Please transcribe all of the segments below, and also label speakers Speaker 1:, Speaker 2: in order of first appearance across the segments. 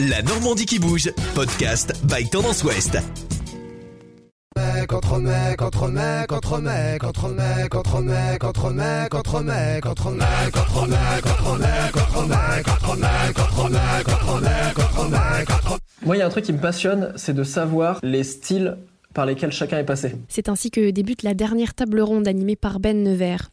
Speaker 1: La Normandie qui bouge, podcast by Tendance Ouest.
Speaker 2: Contre mec, contre mec, contre mec, contre mec, contre mec, contre mec, contre mec, contre mec, contre mec, contre mec, contre mec, contre mec, contre mec, contre mec, contre mec, contre
Speaker 3: Moi, il y a un truc qui me passionne, c'est de savoir les styles par lesquels chacun est passé.
Speaker 4: C'est ainsi que débute la dernière table ronde animée par Ben Nevers.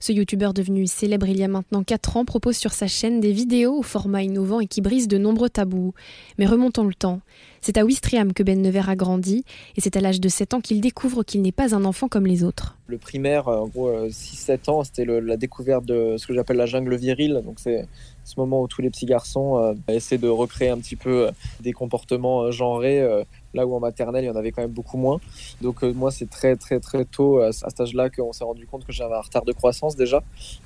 Speaker 4: Ce youtubeur devenu célèbre il y a maintenant 4 ans propose sur sa chaîne des vidéos au format innovant et qui brisent de nombreux tabous. Mais remontons le temps. C'est à Ouistreham que Ben Nevers a grandi et c'est à l'âge de 7 ans qu'il découvre qu'il n'est pas un enfant comme les autres.
Speaker 3: Le primaire, en gros, 6-7 ans, c'était la découverte de ce que j'appelle la jungle virile. Donc c'est ce moment où tous les petits garçons euh, essaient de recréer un petit peu des comportements genrés là où en maternelle il y en avait quand même beaucoup moins. Donc moi c'est très très très tôt à cet âge-là qu'on s'est rendu compte que j'avais un retard de croissance déjà.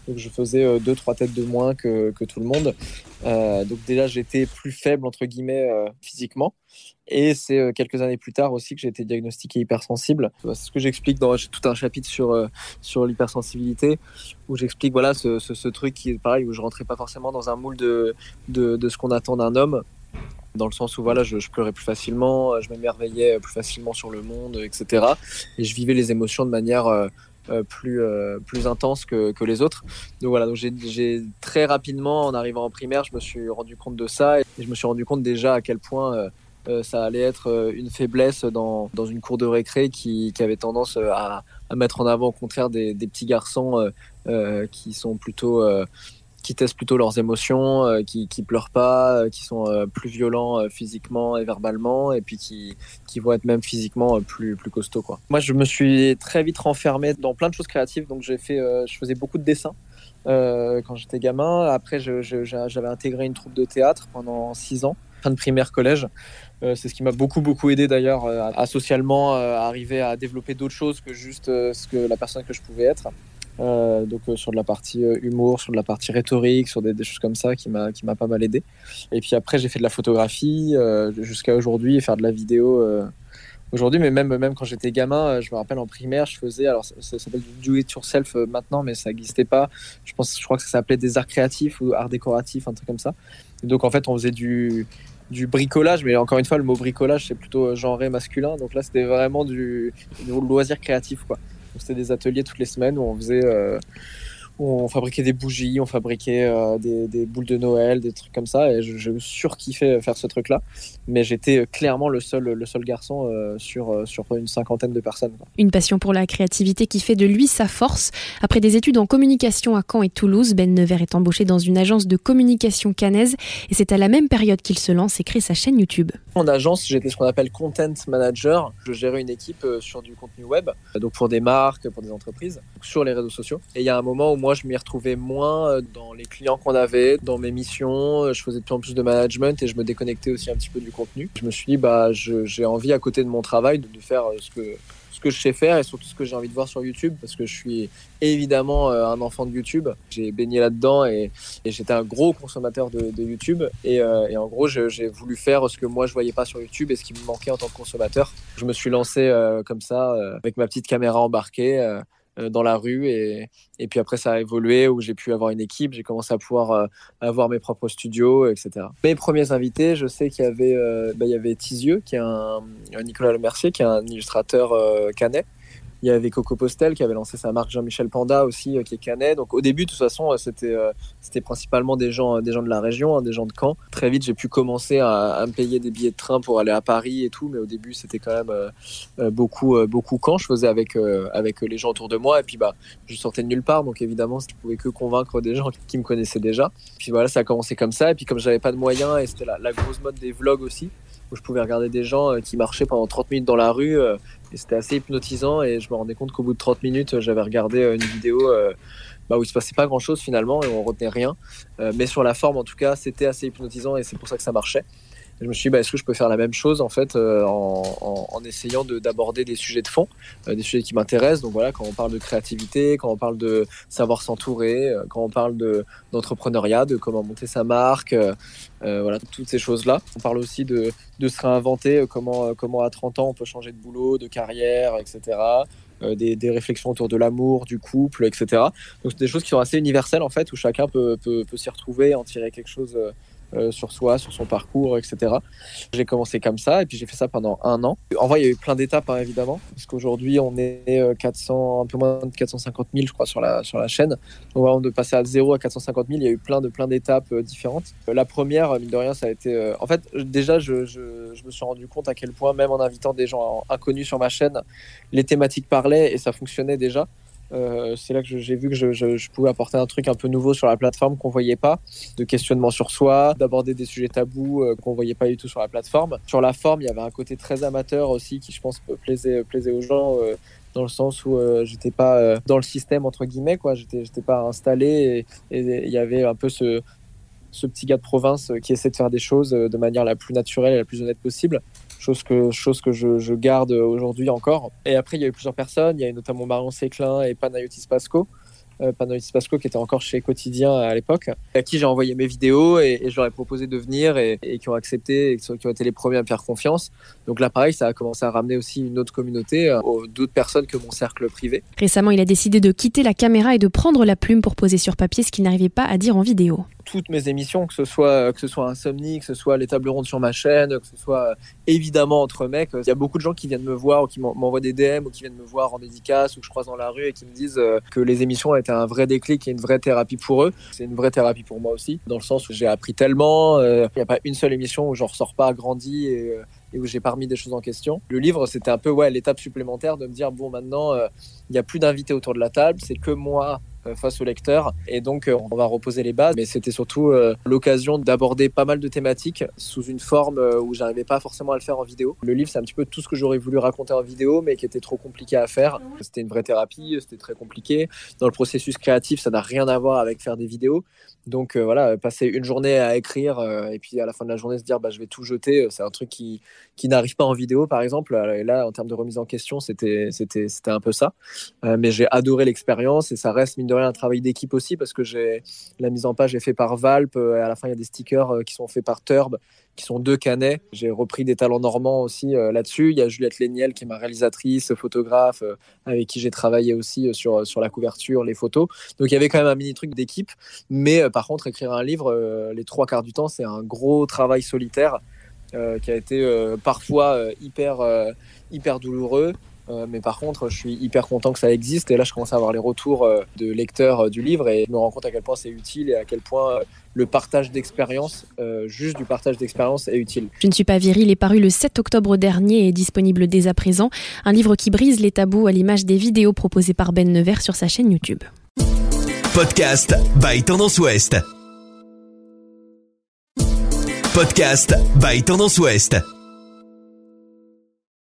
Speaker 3: Donc je faisais deux trois têtes de moins que, que tout le monde. Euh, donc déjà j'étais plus faible entre guillemets euh, physiquement. Et c'est euh, quelques années plus tard aussi que j'ai été diagnostiqué hypersensible. C'est ce que j'explique dans tout un chapitre sur, sur l'hypersensibilité, où j'explique voilà, ce, ce, truc qui est pareil, où je rentrais pas forcément dans un moule de, de, ce qu'on attend d'un homme dans le sens où voilà, je, pleurais plus facilement, je m'émerveillais plus facilement sur le monde, etc. Et je vivais les émotions de manière euh, plus, euh, plus intense que, que, les autres. Donc voilà, donc j'ai très rapidement, en arrivant en primaire, je me suis rendu compte de ça et je me suis rendu compte déjà à quel point euh, ça allait être une faiblesse dans, dans une cour de récré qui, qui avait tendance à, à, mettre en avant au contraire des, des petits garçons qui sont plutôt qui testent plutôt leurs émotions, euh, qui, qui pleurent pas, euh, qui sont euh, plus violents physiquement et verbalement, et puis qui, qui vont être même physiquement plus, plus costauds. Quoi. Moi, je me suis très vite renfermé dans plein de choses créatives, donc j'ai fait, je faisais beaucoup de dessins. quand j'étais gamin. Après, j'avais intégré une troupe de théâtre pendant six ans, fin de primaire collège. c'est ce qui m'a beaucoup beaucoup aidé d'ailleurs à, socialement arriver à développer d'autres choses que juste ce que la personne que je pouvais être. Euh, donc euh, sur de la partie euh, humour, sur de la partie rhétorique, sur des, choses comme ça qui m'a qui m'a pas mal aidé. Et puis après j'ai fait de la photographie jusqu'à aujourd'hui et faire de la vidéo aujourd'hui, mais même même quand j'étais gamin, je me rappelle en primaire, je faisais alors ça, s'appelle du do it yourself maintenant, mais ça n'existait pas. Je pense, je crois que ça s'appelait des arts créatifs ou arts décoratifs, un truc comme ça. Donc en fait on faisait du du bricolage, mais encore une fois, le mot bricolage, c'est plutôt genré masculin. Donc là, c'était vraiment du, du loisir créatif, quoi. C'était des ateliers toutes les semaines où on faisait euh, on fabriquait des bougies, on fabriquait euh, des, boules de Noël, des trucs comme ça. Et je, surkiffais faire ce truc-là. Mais j'étais euh, clairement le seul, le seul garçon euh, sur, sur une cinquantaine de personnes.
Speaker 4: Une passion pour la créativité qui fait de lui sa force. Après des études en communication à Caen et Toulouse, Ben Nevers est embauché dans une agence de communication canaise. Et c'est à la même période qu'il se lance et crée sa chaîne YouTube.
Speaker 3: En agence, j'étais ce qu'on appelle content manager. Je gérais une équipe sur du contenu web, donc pour des marques, pour des entreprises, sur les réseaux sociaux. Et il y a un moment où moi, je m'y retrouvais moins euh, dans les clients qu'on avait, dans mes missions. Euh, je faisais de plus en plus de management et je me déconnectais aussi un petit peu du contenu. Je me suis dit, bah, j'ai envie à côté de mon travail de, faire euh, ce que, je sais faire et surtout ce que j'ai envie de voir sur YouTube parce que je suis évidemment un enfant de YouTube. J'ai baigné là-dedans et, j'étais un gros consommateur de, YouTube. Et, en gros, j'ai voulu faire ce que moi je voyais pas sur YouTube et ce qui me manquait en tant que consommateur. Je me suis lancé comme ça avec ma petite caméra embarquée. Euh, dans la rue et, et, puis après ça a évolué où j'ai pu avoir une équipe, j'ai commencé à pouvoir euh, avoir mes propres studios, etc. Mes premiers invités, je sais qu'il y avait, euh, bah, avait Tizieux, qui est un, un Nicolas Lemercier, qui est un illustrateur canet, il y avait Coco Postel qui avait lancé sa marque Jean-Michel Panda aussi, euh, qui est canet. Donc au début, de toute façon, euh, c'était euh, c'était principalement des gens, des gens de la région, hein, des gens de Caen. Très vite, j'ai pu commencer à, me payer des billets de train pour aller à Paris et tout, mais au début, c'était quand même beaucoup, beaucoup Caen. Je faisais avec, avec les gens autour de moi et puis bah, je sortais de nulle part, donc évidemment, je pouvais que convaincre des gens qui me connaissaient déjà. Puis voilà, ça a commencé comme ça. Et puis comme j'avais pas de moyens et c'était la grosse mode des vlogs aussi, où je pouvais regarder des gens qui marchaient pendant 30 minutes dans la rue et c'était assez hypnotisant et je me rendais compte qu'au bout de 30 minutes, j'avais regardé euh, une vidéo euh, bah, où il se passait pas grand chose finalement et on retenait rien. Euh, mais sur la forme, en tout cas, c'était assez hypnotisant et c'est pour ça que ça marchait je me suis dit, bah, est-ce que je peux faire la même chose en fait euh, en, en, en, essayant d'aborder des sujets de fond, euh, des sujets qui m'intéressent. Donc voilà, quand on parle de créativité, quand on parle de savoir s'entourer, euh, quand on parle d'entrepreneuriat, de, comment monter sa marque, voilà, toutes ces choses-là. On parle aussi de, de se réinventer, comment, comment à 30 ans on peut changer de boulot, de carrière, etc. Des, des, réflexions autour de l'amour, du couple, etc. Donc c'est des choses qui sont assez universelles en fait, où chacun peut, peut, peut s'y retrouver, en tirer quelque chose euh, sur soi, sur son parcours, etc. J'ai commencé comme ça et puis j'ai fait ça pendant un an. En vrai, il y a eu plein d'étapes hein, évidemment, parce qu'aujourd'hui on est 400, euh, un peu moins de 450 000 je crois sur la sur la chaîne. Donc avant de passer à 0 à 450 000, il y a eu plein de plein d'étapes euh, différentes. la première, mine de rien, ça a été. en fait, déjà, je, je, je, me suis rendu compte à quel point, même en invitant des gens inconnus sur ma chaîne, les thématiques parlaient et ça fonctionnait déjà. Euh, c'est là que j'ai vu que je, pouvais apporter un truc un peu nouveau sur la plateforme qu'on voyait pas, de questionnement sur soi, d'aborder des sujets tabous euh, qu'on voyait pas du tout sur la plateforme. Sur la forme, il y avait un côté très amateur aussi qui, je pense, plaisait, plaisait aux gens. Euh, dans le sens où j'étais pas dans le système entre guillemets quoi j'étais j'étais pas installé et il y avait un peu ce, ce petit gars de province qui essaie de faire des choses de manière la plus naturelle et la plus honnête possible chose que, je, garde aujourd'hui encore. Et après, il y a eu plusieurs personnes, il y a eu notamment Marion Séclin et Panayotis Pasco. Euh, Panayotis Pasco qui était encore chez Quotidien à l'époque, à qui j'ai envoyé mes vidéos et, je leur ai proposé de venir et, qui ont accepté et qui ont été les premiers à me faire confiance. Donc là, pareil, ça a commencé à ramener aussi une autre communauté, euh, d'autres personnes que mon cercle privé.
Speaker 4: Récemment, il a décidé de quitter la caméra et de prendre la plume pour poser sur papier ce qu'il n'arrivait pas à dire en vidéo
Speaker 3: toutes mes émissions, que ce soit que ce soit Insomnie, que ce soit les tables rondes sur ma chaîne, que ce soit euh, évidemment entre mecs. Il y a beaucoup de gens qui viennent me voir ou qui m'envoient des DM ou qui viennent me voir en dédicace ou que je croise dans la rue et qui me disent euh, que les émissions ont été un vrai déclic et une vraie thérapie pour eux. C'est une vraie thérapie pour moi aussi, dans le sens où j'ai appris tellement. Euh, il n'y a pas une seule émission où je ressors pas grandi et où j'ai pas remis des choses en question. Le livre, c'était un peu ouais l'étape supplémentaire de me dire bon maintenant il n'y a plus d'invités autour de la table, c'est que moi euh, face au lecteur. Et donc, euh, on va reposer les bases. Mais c'était surtout euh, l'occasion d'aborder pas mal de thématiques sous une forme où j'arrivais pas forcément à le faire en vidéo. Le livre, c'est un petit peu tout ce que j'aurais voulu raconter en vidéo, mais qui était trop compliqué à faire. C'était une vraie thérapie, c'était très compliqué. Dans le processus créatif, ça n'a rien à voir avec faire des vidéos. Donc voilà, passer une journée à écrire et puis à la fin de la journée se dire bah, je vais tout jeter, c'est un truc qui, qui n'arrive pas en vidéo par exemple. Et là, en termes de remise en question, c'était un peu ça. mais j'ai adoré l'expérience et ça reste mine un travail d'équipe aussi parce que j'ai la mise en page est faite par Valp. Euh, et à la fin, il y a des stickers euh, qui sont faits par Turb, qui sont deux canets. J'ai repris des talents normands aussi euh, là-dessus. Il y a Juliette Léniel qui est ma réalisatrice, photographe, avec qui j'ai travaillé aussi sur, sur la couverture, les photos. Donc il y avait quand même un mini truc d'équipe. Mais par contre, écrire un livre, les trois quarts du temps, c'est un gros travail solitaire. qui a été parfois hyper, hyper douloureux, euh, mais par contre, je suis hyper content que ça existe. Et là, je commence à avoir les retours euh, de lecteurs euh, du livre et je me rends compte à quel point c'est utile et à quel point le partage d'expérience, juste du partage d'expérience, est utile.
Speaker 4: Je ne suis pas viril est paru le 7 octobre dernier et est disponible dès à présent. Un livre qui brise les tabous à l'image des vidéos proposées par Ben Nevers sur sa chaîne YouTube.
Speaker 1: Podcast by Tendance Ouest. Podcast by Tendance Ouest.